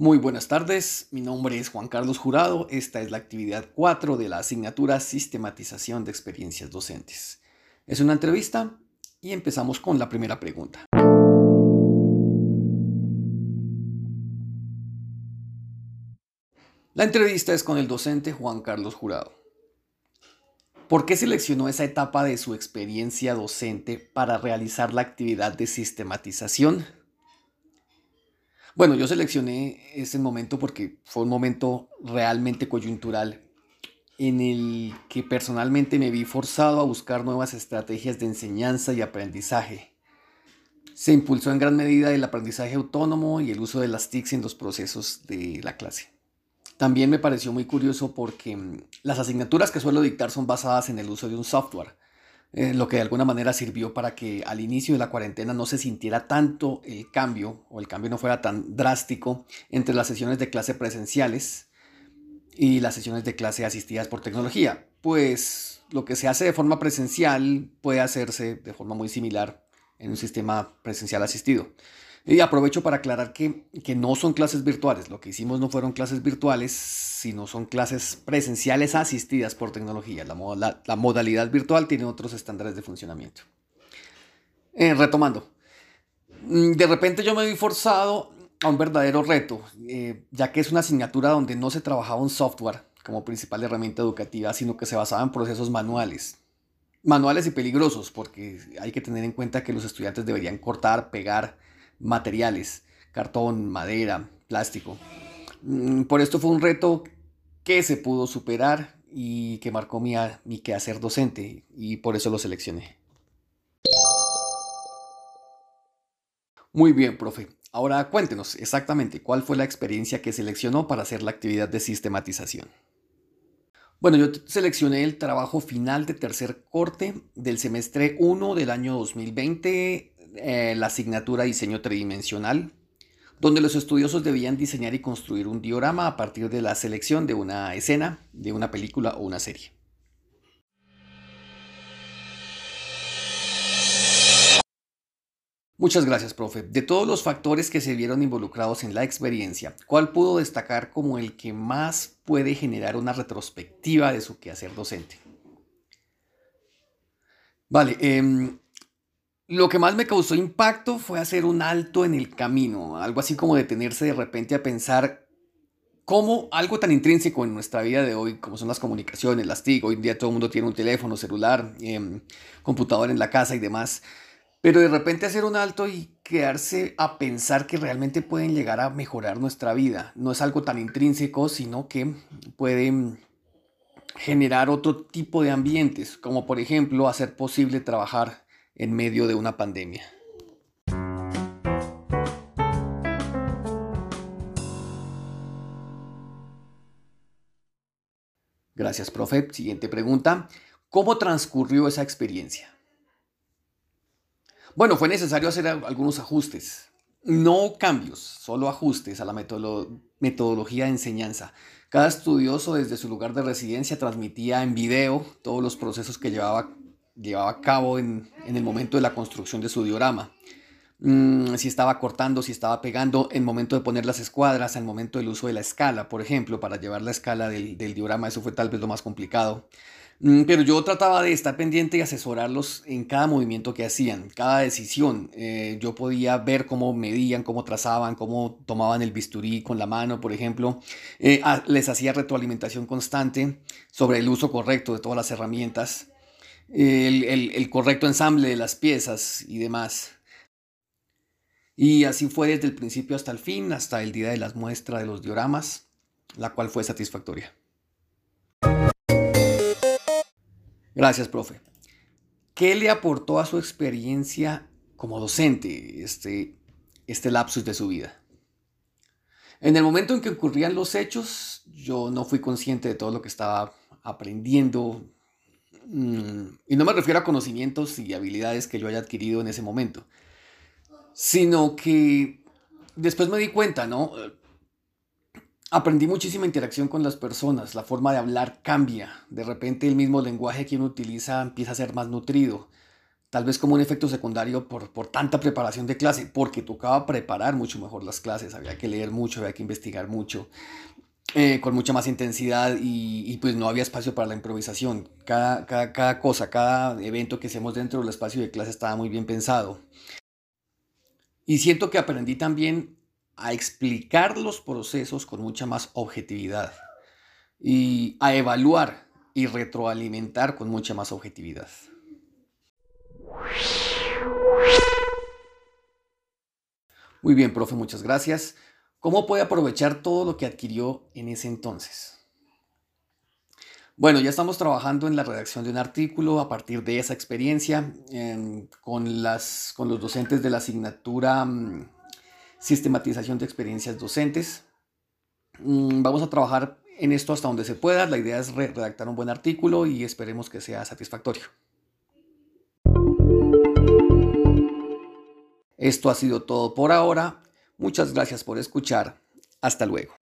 Muy buenas tardes, mi nombre es Juan Carlos Jurado, esta es la actividad 4 de la asignatura Sistematización de Experiencias Docentes. Es una entrevista y empezamos con la primera pregunta. La entrevista es con el docente Juan Carlos Jurado. ¿Por qué seleccionó esa etapa de su experiencia docente para realizar la actividad de sistematización? Bueno, yo seleccioné ese momento porque fue un momento realmente coyuntural en el que personalmente me vi forzado a buscar nuevas estrategias de enseñanza y aprendizaje. Se impulsó en gran medida el aprendizaje autónomo y el uso de las TICs en los procesos de la clase. También me pareció muy curioso porque mm, las asignaturas que suelo dictar son basadas en el uso de un software, eh, lo que de alguna manera sirvió para que al inicio de la cuarentena no se sintiera tanto el cambio o el cambio no fuera tan drástico entre las sesiones de clase presenciales y las sesiones de clase asistidas por tecnología, pues lo que se hace de forma presencial puede hacerse de forma muy similar en un sistema presencial asistido. Y aprovecho para aclarar que, que, no son clases virtuales. Lo que hicimos no fueron clases virtuales, sino son clases presenciales asistidas por tecnología. La, modalidad virtual tiene otros estándares de funcionamiento. Eh, retomando. Mm, de repente yo me vi forzado a un verdadero reto, eh, ya que es una asignatura donde no se trabajaba un software como principal herramienta educativa, sino que se basaba en procesos manuales. Manuales y peligrosos, porque hay que tener en cuenta que los estudiantes deberían cortar, pegar, materiales, cartón, madera, plástico. Mm, por esto fue un reto que se pudo superar y que marcó mi, mi quehacer docente y por eso lo seleccioné. Muy bien, profe. Ahora cuéntenos exactamente cuál fue la experiencia que seleccionó para hacer la actividad de sistematización. Bueno, yo seleccioné el trabajo final de tercer corte del semestre 1 del año 2020 eh, la asignatura Diseño Tridimensional, donde los estudiosos debían diseñar y construir un diorama a partir de la selección de una escena, de una película o una serie. Muchas gracias, profe. De todos los factores que se vieron involucrados en la experiencia, ¿cuál pudo destacar como el que más puede generar una retrospectiva de su quehacer docente? Vale, eh, lo que más me causó impacto fue hacer un alto en el camino, algo así como detenerse de repente a pensar cómo algo tan intrínseco en nuestra vida de hoy, como son las comunicaciones, las TIC, hoy en día todo el mundo tiene un teléfono, celular, eh, computador en la casa y demás, pero de repente hacer un alto y quedarse a pensar que realmente pueden llegar a mejorar nuestra vida. No es algo tan intrínseco, sino que pueden generar otro tipo de ambientes, como por ejemplo hacer posible trabajar en medio de una pandemia. Gracias, profe. Siguiente pregunta. ¿Cómo transcurrió esa experiencia? Bueno, fue necesario hacer algunos ajustes. No cambios, solo ajustes a la metodología de enseñanza. Cada estudioso desde su lugar de residencia transmitía en video todos los procesos que llevaba llevaba a cabo en, el momento de la construcción de su diorama. Mm, si estaba cortando, si estaba pegando, en momento de poner las escuadras, en el momento del uso de la escala, por ejemplo, para llevar la escala del, diorama, eso fue tal vez lo más complicado. Mm, pero yo trataba de estar pendiente y asesorarlos en cada movimiento que hacían, cada decisión. Eh, yo podía ver cómo medían, cómo trazaban, cómo tomaban el bisturí con la mano, por ejemplo. Eh, les hacía retroalimentación constante sobre el uso correcto de todas las herramientas el, correcto ensamble de las piezas y demás. Y así fue desde el principio hasta el fin, hasta el día de las muestras de los dioramas, la cual fue satisfactoria. Gracias, profe. ¿Qué le aportó a su experiencia como docente este, este lapsus de su vida? En el momento en que ocurrían los hechos, yo no fui consciente de todo lo que estaba aprendiendo, y no me refiero a conocimientos y habilidades que yo haya adquirido en ese momento, sino que después me di cuenta, ¿no? Aprendí muchísima interacción con las personas, la forma de hablar cambia, de repente el mismo lenguaje que uno utiliza empieza a ser más nutrido. tal vez como un efecto secundario por, por tanta preparación de clase, porque tocaba preparar mucho mejor las clases, había que leer mucho, había que investigar mucho, eh, con mucha más intensidad y, pues no había espacio para la improvisación. Cada, cada, cada, cosa, cada evento que hacemos dentro del espacio de clase estaba muy bien pensado. Y siento que aprendí también a explicar los procesos con mucha más objetividad y a evaluar y retroalimentar con mucha más objetividad. Muy bien, profe, muchas gracias. ¿Cómo puede aprovechar todo lo que adquirió en ese entonces? Bueno, ya estamos trabajando en la redacción de un artículo a partir de esa experiencia em, con, las, con los docentes de la asignatura mm, Sistematización de Experiencias Docentes. Mm, vamos a trabajar en esto hasta donde se pueda. La idea es redactar un buen artículo y esperemos que sea satisfactorio. Esto ha sido todo por ahora. Muchas gracias por escuchar. Hasta luego.